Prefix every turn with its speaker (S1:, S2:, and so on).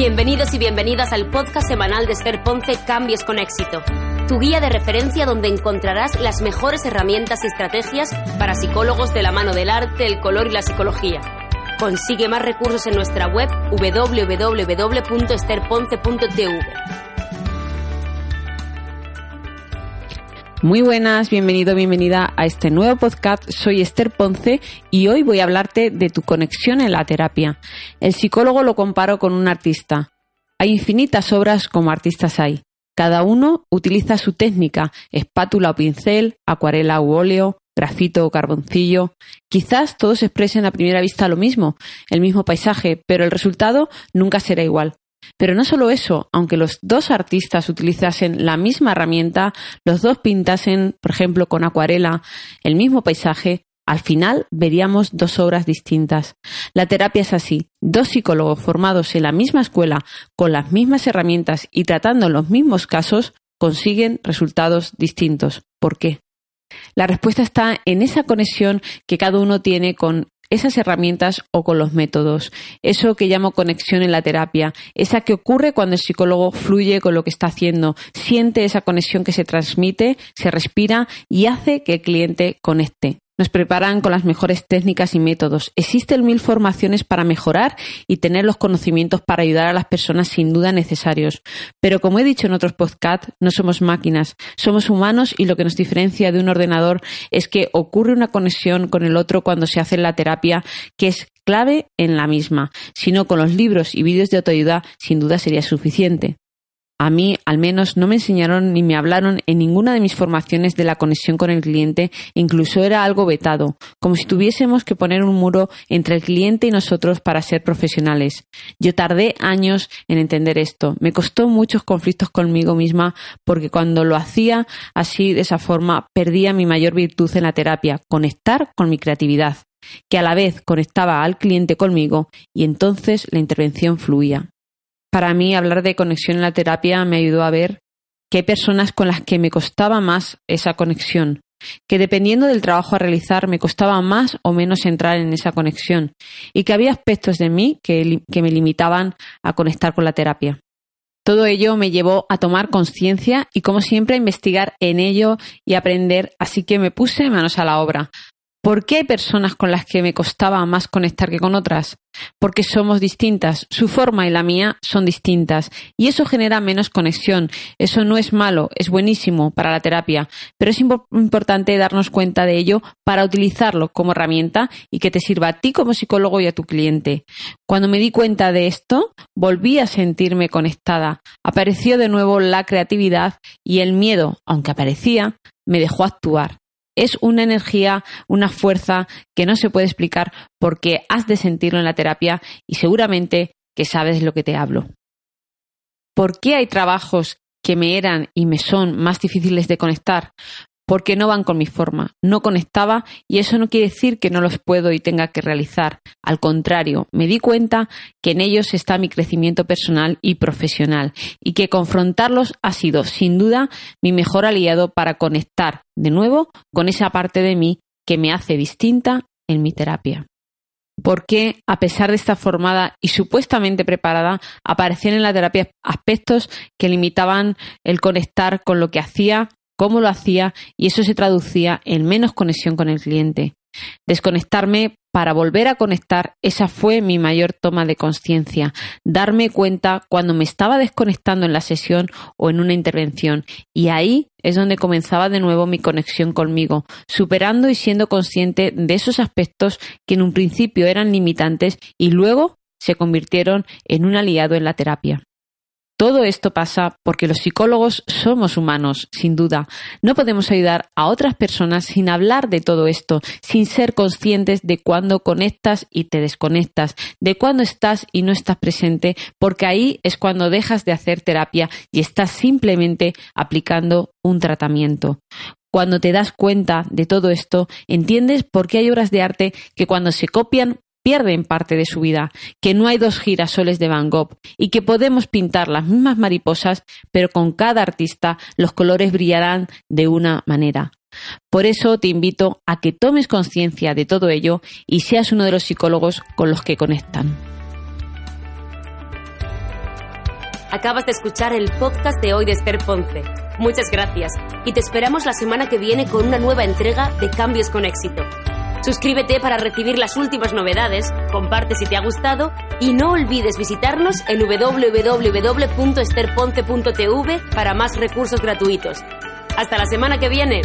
S1: Bienvenidos y bienvenidas al podcast semanal de Esther Ponce Cambios con éxito, tu guía de referencia donde encontrarás las mejores herramientas y estrategias para psicólogos de la mano del arte, el color y la psicología. Consigue más recursos en nuestra web www.esterponce.tv.
S2: Muy buenas, bienvenido, bienvenida a este nuevo podcast. Soy Esther Ponce y hoy voy a hablarte de tu conexión en la terapia. El psicólogo lo comparo con un artista. Hay infinitas obras como artistas hay. Cada uno utiliza su técnica, espátula o pincel, acuarela u óleo, grafito o carboncillo. Quizás todos expresen a primera vista lo mismo, el mismo paisaje, pero el resultado nunca será igual. Pero no solo eso, aunque los dos artistas utilizasen la misma herramienta, los dos pintasen, por ejemplo, con acuarela, el mismo paisaje, al final veríamos dos obras distintas. La terapia es así. Dos psicólogos formados en la misma escuela, con las mismas herramientas y tratando los mismos casos, consiguen resultados distintos. ¿Por qué? La respuesta está en esa conexión que cada uno tiene con esas herramientas o con los métodos. Eso que llamo conexión en la terapia, esa que ocurre cuando el psicólogo fluye con lo que está haciendo, siente esa conexión que se transmite, se respira y hace que el cliente conecte. Nos preparan con las mejores técnicas y métodos. Existen mil formaciones para mejorar y tener los conocimientos para ayudar a las personas sin duda necesarios. Pero como he dicho en otros podcasts, no somos máquinas, somos humanos y lo que nos diferencia de un ordenador es que ocurre una conexión con el otro cuando se hace la terapia que es clave en la misma. Si no, con los libros y vídeos de autoayuda sin duda sería suficiente. A mí, al menos, no me enseñaron ni me hablaron en ninguna de mis formaciones de la conexión con el cliente, incluso era algo vetado, como si tuviésemos que poner un muro entre el cliente y nosotros para ser profesionales. Yo tardé años en entender esto. Me costó muchos conflictos conmigo misma porque cuando lo hacía así, de esa forma, perdía mi mayor virtud en la terapia, conectar con mi creatividad que a la vez conectaba al cliente conmigo y entonces la intervención fluía para mí hablar de conexión en la terapia me ayudó a ver que hay personas con las que me costaba más esa conexión, que dependiendo del trabajo a realizar me costaba más o menos entrar en esa conexión y que había aspectos de mí que, que me limitaban a conectar con la terapia. Todo ello me llevó a tomar conciencia y, como siempre, a investigar en ello y aprender, así que me puse manos a la obra, ¿Por qué hay personas con las que me costaba más conectar que con otras? Porque somos distintas, su forma y la mía son distintas y eso genera menos conexión. Eso no es malo, es buenísimo para la terapia, pero es importante darnos cuenta de ello para utilizarlo como herramienta y que te sirva a ti como psicólogo y a tu cliente. Cuando me di cuenta de esto, volví a sentirme conectada. Apareció de nuevo la creatividad y el miedo, aunque aparecía, me dejó actuar es una energía, una fuerza que no se puede explicar porque has de sentirlo en la terapia y seguramente que sabes lo que te hablo. ¿Por qué hay trabajos que me eran y me son más difíciles de conectar? Porque no van con mi forma. No conectaba y eso no quiere decir que no los puedo y tenga que realizar. Al contrario, me di cuenta que en ellos está mi crecimiento personal y profesional y que confrontarlos ha sido, sin duda, mi mejor aliado para conectar de nuevo con esa parte de mí que me hace distinta en mi terapia. Porque, a pesar de estar formada y supuestamente preparada, aparecían en la terapia aspectos que limitaban el conectar con lo que hacía cómo lo hacía y eso se traducía en menos conexión con el cliente. Desconectarme para volver a conectar, esa fue mi mayor toma de conciencia, darme cuenta cuando me estaba desconectando en la sesión o en una intervención. Y ahí es donde comenzaba de nuevo mi conexión conmigo, superando y siendo consciente de esos aspectos que en un principio eran limitantes y luego se convirtieron en un aliado en la terapia. Todo esto pasa porque los psicólogos somos humanos, sin duda. No podemos ayudar a otras personas sin hablar de todo esto, sin ser conscientes de cuándo conectas y te desconectas, de cuándo estás y no estás presente, porque ahí es cuando dejas de hacer terapia y estás simplemente aplicando un tratamiento. Cuando te das cuenta de todo esto, entiendes por qué hay obras de arte que cuando se copian pierden parte de su vida, que no hay dos girasoles de Van Gogh y que podemos pintar las mismas mariposas, pero con cada artista los colores brillarán de una manera. Por eso te invito a que tomes conciencia de todo ello y seas uno de los psicólogos con los que conectan.
S1: Acabas de escuchar el podcast de hoy de Esther Ponce. Muchas gracias y te esperamos la semana que viene con una nueva entrega de Cambios con éxito. Suscríbete para recibir las últimas novedades, comparte si te ha gustado y no olvides visitarnos en www.esterponce.tv para más recursos gratuitos. Hasta la semana que viene.